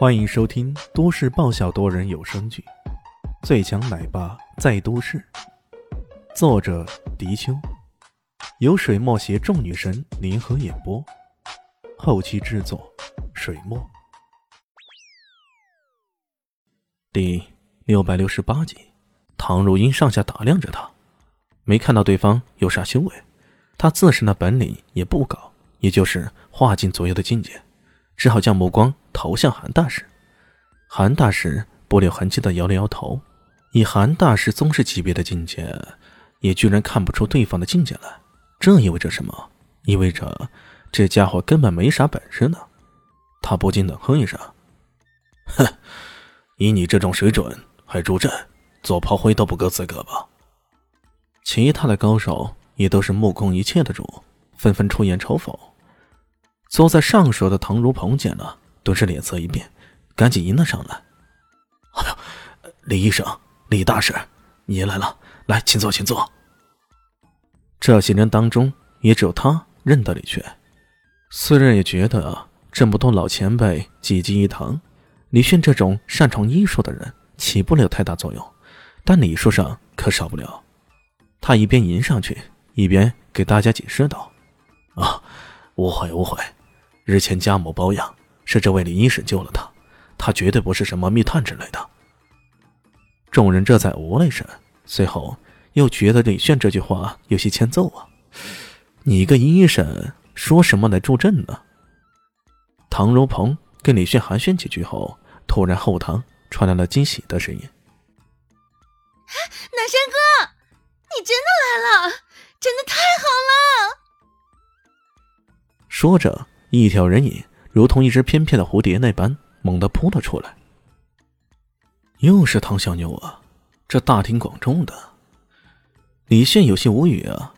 欢迎收听都市爆笑多人有声剧《最强奶爸在都市》，作者：迪秋，由水墨携众女神联合演播，后期制作：水墨。第六百六十八集，唐如英上下打量着他，没看到对方有啥修为，他自身的本领也不高，也就是化境左右的境界。只好将目光投向韩大师，韩大师不留痕迹的摇了摇头。以韩大师宗师级别的境界，也居然看不出对方的境界来，这意味着什么？意味着这家伙根本没啥本事呢。他不禁冷哼一声：“哼，以你这种水准，还助阵做炮灰都不够资格吧？”其他的高手也都是目空一切的主，纷纷出言嘲讽。坐在上首的唐如鹏见了，顿时脸色一变，赶紧迎了上来。“哎呦，李医生，李大师，你来了，来，请坐，请坐。”这些人当中，也只有他认得李炫。虽然也觉得这么多老前辈济济一堂，李炫这种擅长医术的人起不了太大作用，但礼数上可少不了。他一边迎上去，一边给大家解释道：“啊，误会，误会。”日前家母包养，是这位李医生救了他，他绝对不是什么密探之类的。众人这才无了一声，随后又觉得李炫这句话有些欠揍啊！你一个医生说什么来助阵呢？唐如鹏跟李炫寒暄几句后，突然后堂传来了惊喜的声音：“南山哥，你真的来了，真的太好了！”说着。一条人影如同一只翩翩的蝴蝶那般猛地扑了出来。又是唐小妞啊！这大庭广众的，李炫有些无语啊。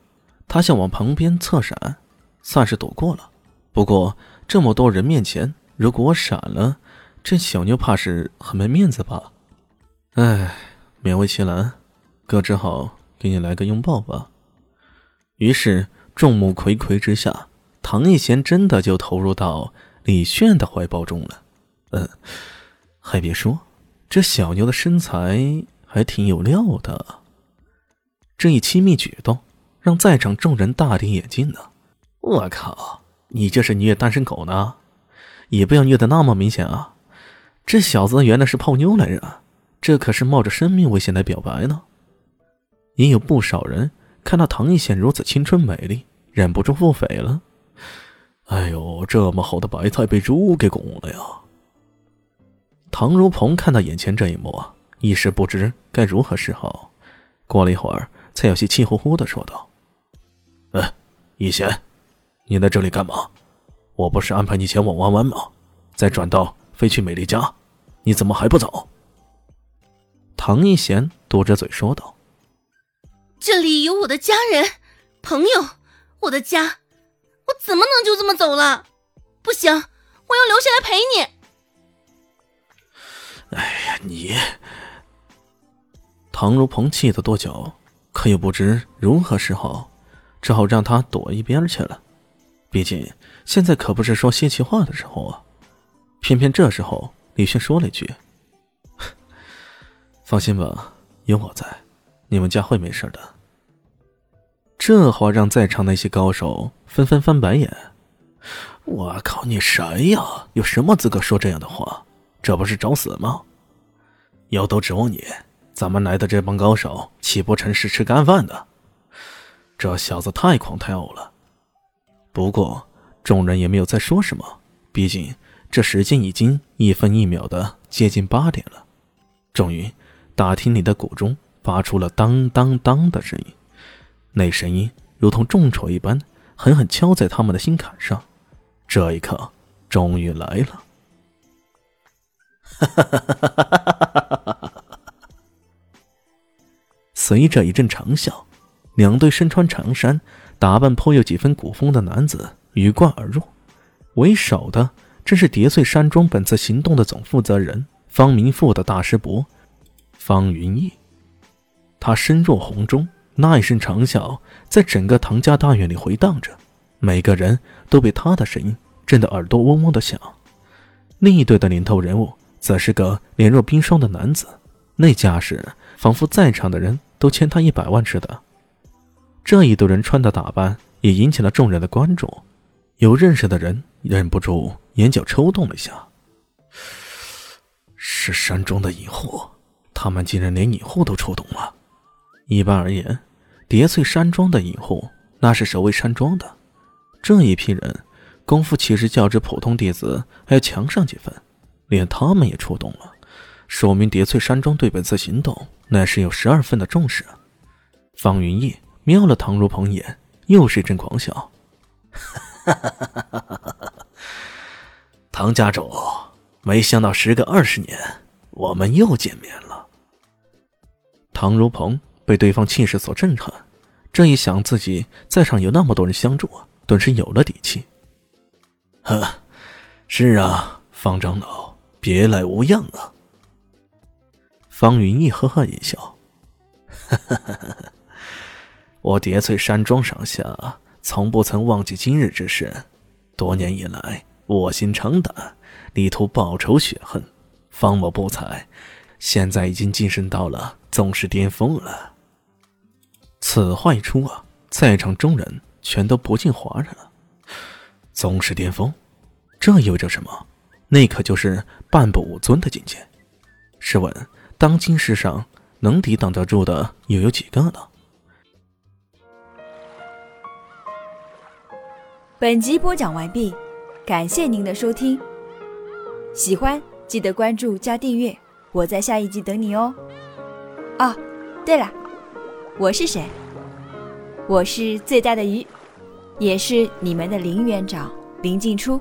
他想往旁边侧闪，算是躲过了。不过这么多人面前，如果我闪了，这小妞怕是很没面子吧？哎，勉为其难，哥只好给你来个拥抱吧。于是众目睽睽之下。唐一贤真的就投入到李炫的怀抱中了，嗯，还别说，这小妞的身材还挺有料的。这一亲密举动让在场众人大跌眼镜呢。我靠，你这是虐单身狗呢？也不要虐的那么明显啊！这小子原来是泡妞来着，这可是冒着生命危险来表白呢。也有不少人看到唐艺贤如此青春美丽，忍不住腹诽了。哎呦，这么好的白菜被猪给拱了呀！唐如鹏看到眼前这一幕，一时不知该如何是好。过了一会儿，才有些气呼呼的说道：“哎，一贤，你在这里干嘛？我不是安排你前往弯弯吗？再转道飞去美丽家，你怎么还不走？”唐一贤嘟着嘴说道：“这里有我的家人、朋友，我的家。”我怎么能就这么走了？不行，我要留下来陪你。哎呀，你！唐如鹏气得跺脚，可又不知如何是好，只好让他躲一边去了。毕竟现在可不是说泄气话的时候啊。偏偏这时候，李迅说了一句：“ 放心吧，有我在，你们家会没事的。”这话让在场那些高手纷纷翻白眼。我靠，你谁呀？有什么资格说这样的话？这不是找死吗？要都指望你，咱们来的这帮高手岂不成是吃干饭的？这小子太狂太傲了。不过众人也没有再说什么，毕竟这时间已经一分一秒的接近八点了。终于，大厅里的鼓中发出了当当当的声音。那声音如同重锤一般，狠狠敲在他们的心坎上。这一刻终于来了。随着一阵长啸，两对身穿长衫、打扮颇有几分古风的男子鱼贯而入。为首的正是叠翠山庄本次行动的总负责人方明富的大师伯方云逸。他身若红钟。那一声长啸在整个唐家大院里回荡着，每个人都被他的声音震得耳朵嗡嗡的响。另一队的领头人物则是个脸若冰霜的男子，那架势仿佛在场的人都欠他一百万似的。这一队人穿的打扮也引起了众人的关注，有认识的人忍不住眼角抽动了一下。是山庄的隐户，他们竟然连隐户都出动了。一般而言，叠翠山庄的隐户那是守卫山庄的，这一批人功夫其实较之普通弟子还要强上几分，连他们也出动了，说明叠翠山庄对本次行动那是有十二分的重视。方云逸。瞄了唐如鹏一眼，又是一阵狂笑。唐家主，没想到时隔二十年，我们又见面了。唐如鹏被对方气势所震撼，这一想自己在场有那么多人相助，顿时有了底气。呵，是啊，方长老，别来无恙啊。方云逸呵呵一笑，哈哈哈哈。我叠翠山庄上下从不曾忘记今日之事，多年以来卧薪尝胆，力图报仇雪恨。方某不才，现在已经晋升到了宗师巅峰了。此话一出啊，在场众人全都不禁哗然了。宗师巅峰，这意味着什么？那可就是半步武尊的境界。试问，当今世上能抵挡得住的又有几个呢？本集播讲完毕，感谢您的收听。喜欢记得关注加订阅，我在下一集等你哦。哦，对了，我是谁？我是最大的鱼，也是你们的林园长林静初。